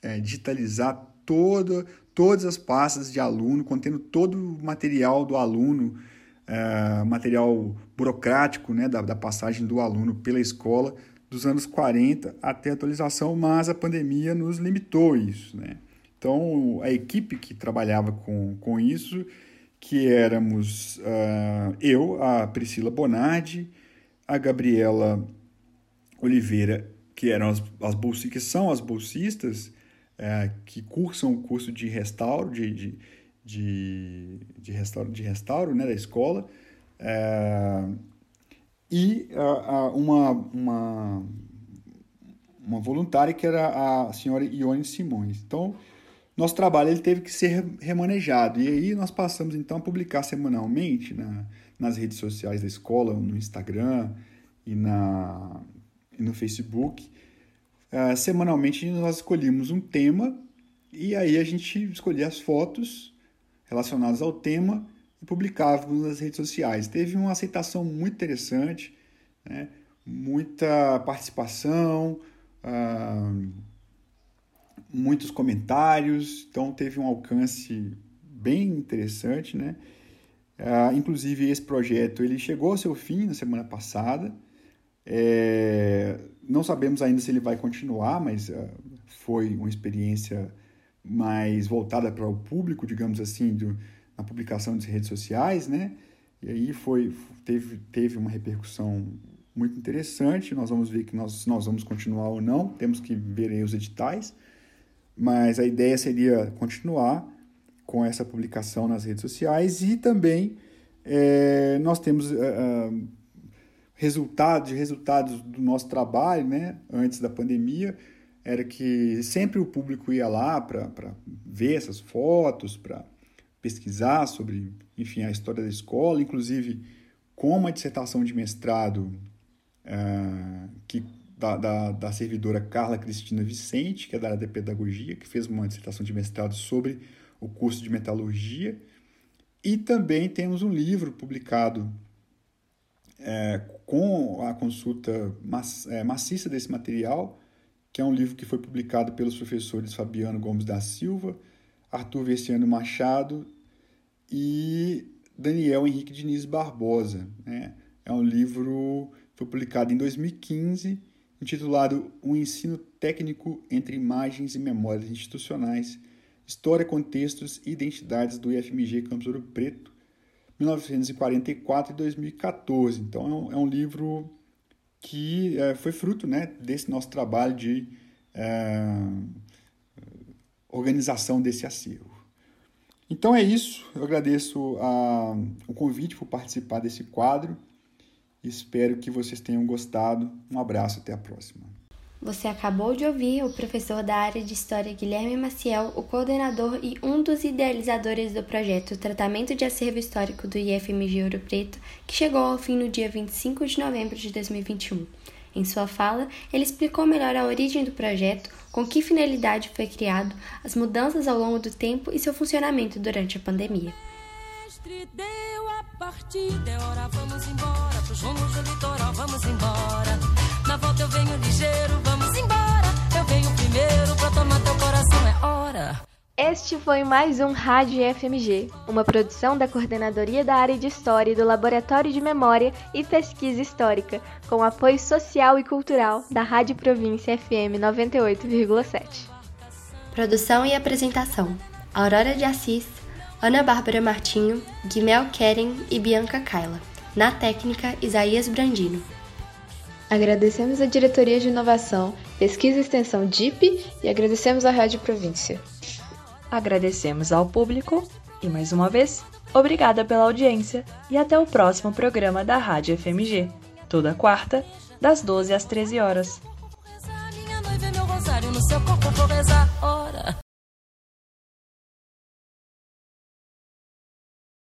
T: é, digitalizar toda, todas as pastas de aluno, contendo todo o material do aluno, é, material burocrático né, da, da passagem do aluno pela escola, dos anos 40 até a atualização, mas a pandemia nos limitou isso. Né? Então a equipe que trabalhava com, com isso que éramos uh, eu, a Priscila Bonardi, a Gabriela Oliveira, que eram as, as bolsistas, que são as bolsistas uh, que cursam o curso de restauro, de, de, de, de restauro, de restauro né, da escola, uh, e uma, uma, uma voluntária que era a senhora Ione Simões. Então, nosso trabalho ele teve que ser remanejado. E aí nós passamos então a publicar semanalmente na, nas redes sociais da escola, no Instagram e, na, e no Facebook. Uh, semanalmente nós escolhíamos um tema e aí a gente escolhia as fotos relacionadas ao tema e publicávamos nas redes sociais. Teve uma aceitação muito interessante, né? muita participação. Uh, muitos comentários, então teve um alcance bem interessante, né? Uh, inclusive esse projeto ele chegou ao seu fim na semana passada. É, não sabemos ainda se ele vai continuar, mas uh, foi uma experiência mais voltada para o público, digamos assim, do, na publicação de redes sociais, né? E aí foi teve, teve uma repercussão muito interessante. Nós vamos ver que nós, nós vamos continuar ou não. Temos que ver aí os editais mas a ideia seria continuar com essa publicação nas redes sociais e também é, nós temos uh, resultados, resultados do nosso trabalho, né, antes da pandemia, era que sempre o público ia lá para ver essas fotos, para pesquisar sobre, enfim, a história da escola, inclusive com uma dissertação de mestrado uh, que da, da, da, servidora Carla Cristina Vicente, que é da área de pedagogia, que fez uma dissertação de mestrado sobre o curso de metalurgia. E também temos um livro publicado é, com a consulta é, maciça desse material, que é um livro que foi publicado pelos professores Fabiano Gomes da Silva, Arthur Versiano Machado e Daniel Henrique Diniz Barbosa. Né? É um livro foi publicado em 2015, intitulado O Ensino Técnico entre Imagens e Memórias Institucionais, História, Contextos e Identidades do IFMG Campus Ouro Preto, 1944 e 2014. Então é um, é um livro que é, foi fruto né, desse nosso trabalho de é, organização desse acervo. Então é isso, eu agradeço a, o convite por participar desse quadro. Espero que vocês tenham gostado. Um abraço, até a próxima.
B: Você acabou de ouvir o professor da área de História Guilherme Maciel, o coordenador e um dos idealizadores do projeto Tratamento de Acervo Histórico do IFMG Ouro Preto, que chegou ao fim no dia 25 de novembro de 2021. Em sua fala, ele explicou melhor a origem do projeto, com que finalidade foi criado, as mudanças ao longo do tempo e seu funcionamento durante a pandemia.
L: Na volta eu venho ligeiro, vamos embora. Eu venho primeiro pra tomar teu coração, é hora.
C: Este foi mais um Rádio FMG, uma produção da Coordenadoria da Área de História e do Laboratório de Memória e Pesquisa Histórica, com apoio social e cultural da Rádio Província FM 98,7.
B: Produção e apresentação: Aurora de Assis, Ana Bárbara Martinho, Guimel Keren e Bianca Kaila. Na técnica, Isaías Brandino.
F: Agradecemos a Diretoria de Inovação, Pesquisa e Extensão DIP e agradecemos à Rádio Província.
A: Agradecemos ao público e, mais uma vez, obrigada pela audiência e até o próximo programa da Rádio FMG, toda quarta, das 12 às 13 horas.